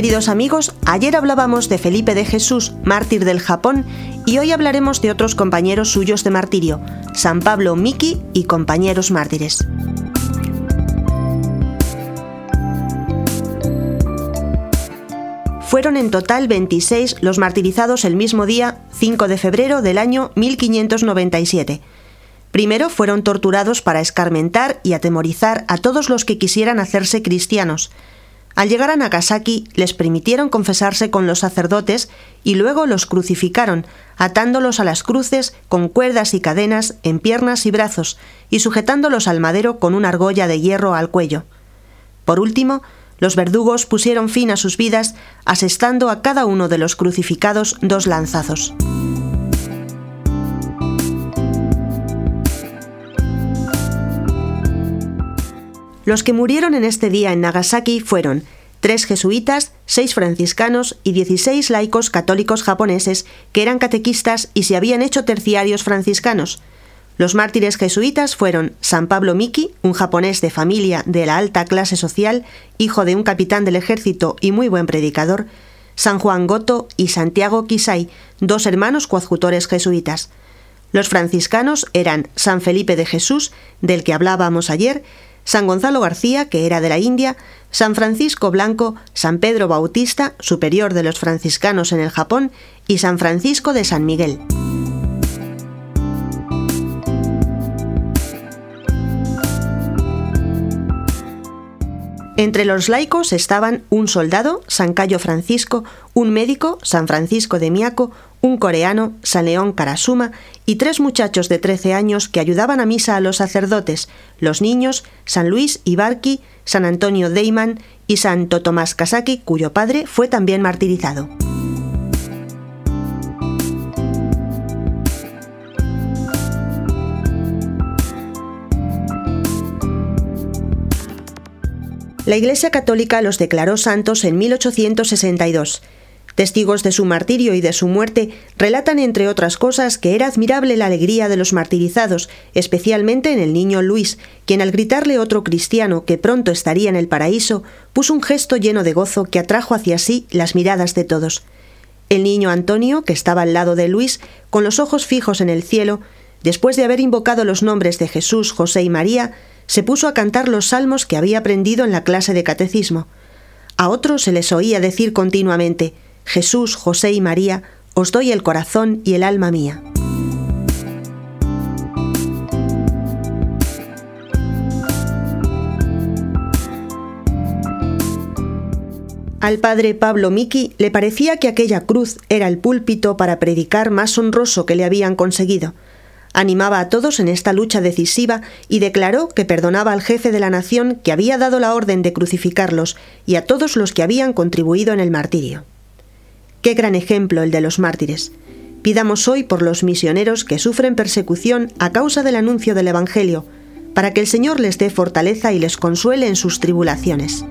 Queridos amigos, ayer hablábamos de Felipe de Jesús, mártir del Japón, y hoy hablaremos de otros compañeros suyos de martirio, San Pablo Miki y compañeros mártires. Fueron en total 26 los martirizados el mismo día, 5 de febrero del año 1597. Primero fueron torturados para escarmentar y atemorizar a todos los que quisieran hacerse cristianos, al llegar a Nagasaki les permitieron confesarse con los sacerdotes y luego los crucificaron, atándolos a las cruces con cuerdas y cadenas en piernas y brazos y sujetándolos al madero con una argolla de hierro al cuello. Por último, los verdugos pusieron fin a sus vidas asestando a cada uno de los crucificados dos lanzazos. Los que murieron en este día en Nagasaki fueron tres jesuitas, seis franciscanos y 16 laicos católicos japoneses que eran catequistas y se habían hecho terciarios franciscanos. Los mártires jesuitas fueron San Pablo Miki, un japonés de familia de la alta clase social, hijo de un capitán del ejército y muy buen predicador, San Juan Goto y Santiago Kisai, dos hermanos coadjutores jesuitas. Los franciscanos eran San Felipe de Jesús, del que hablábamos ayer, San Gonzalo García, que era de la India, San Francisco Blanco, San Pedro Bautista, superior de los franciscanos en el Japón, y San Francisco de San Miguel. Entre los laicos estaban un soldado, San Cayo Francisco, un médico, San Francisco de Miaco, un coreano, San León Karasuma, y tres muchachos de 13 años que ayudaban a misa a los sacerdotes, los niños, San Luis Ibarki, San Antonio Deiman y Santo Tomás Kasaki, cuyo padre fue también martirizado. La Iglesia Católica los declaró santos en 1862 Testigos de su martirio y de su muerte relatan, entre otras cosas, que era admirable la alegría de los martirizados, especialmente en el niño Luis, quien al gritarle otro cristiano que pronto estaría en el paraíso, puso un gesto lleno de gozo que atrajo hacia sí las miradas de todos. El niño Antonio, que estaba al lado de Luis, con los ojos fijos en el cielo, después de haber invocado los nombres de Jesús, José y María, se puso a cantar los salmos que había aprendido en la clase de catecismo. A otros se les oía decir continuamente Jesús, José y María, os doy el corazón y el alma mía. Al padre Pablo Miki le parecía que aquella cruz era el púlpito para predicar más honroso que le habían conseguido. Animaba a todos en esta lucha decisiva y declaró que perdonaba al jefe de la nación que había dado la orden de crucificarlos y a todos los que habían contribuido en el martirio. Qué gran ejemplo el de los mártires. Pidamos hoy por los misioneros que sufren persecución a causa del anuncio del Evangelio, para que el Señor les dé fortaleza y les consuele en sus tribulaciones.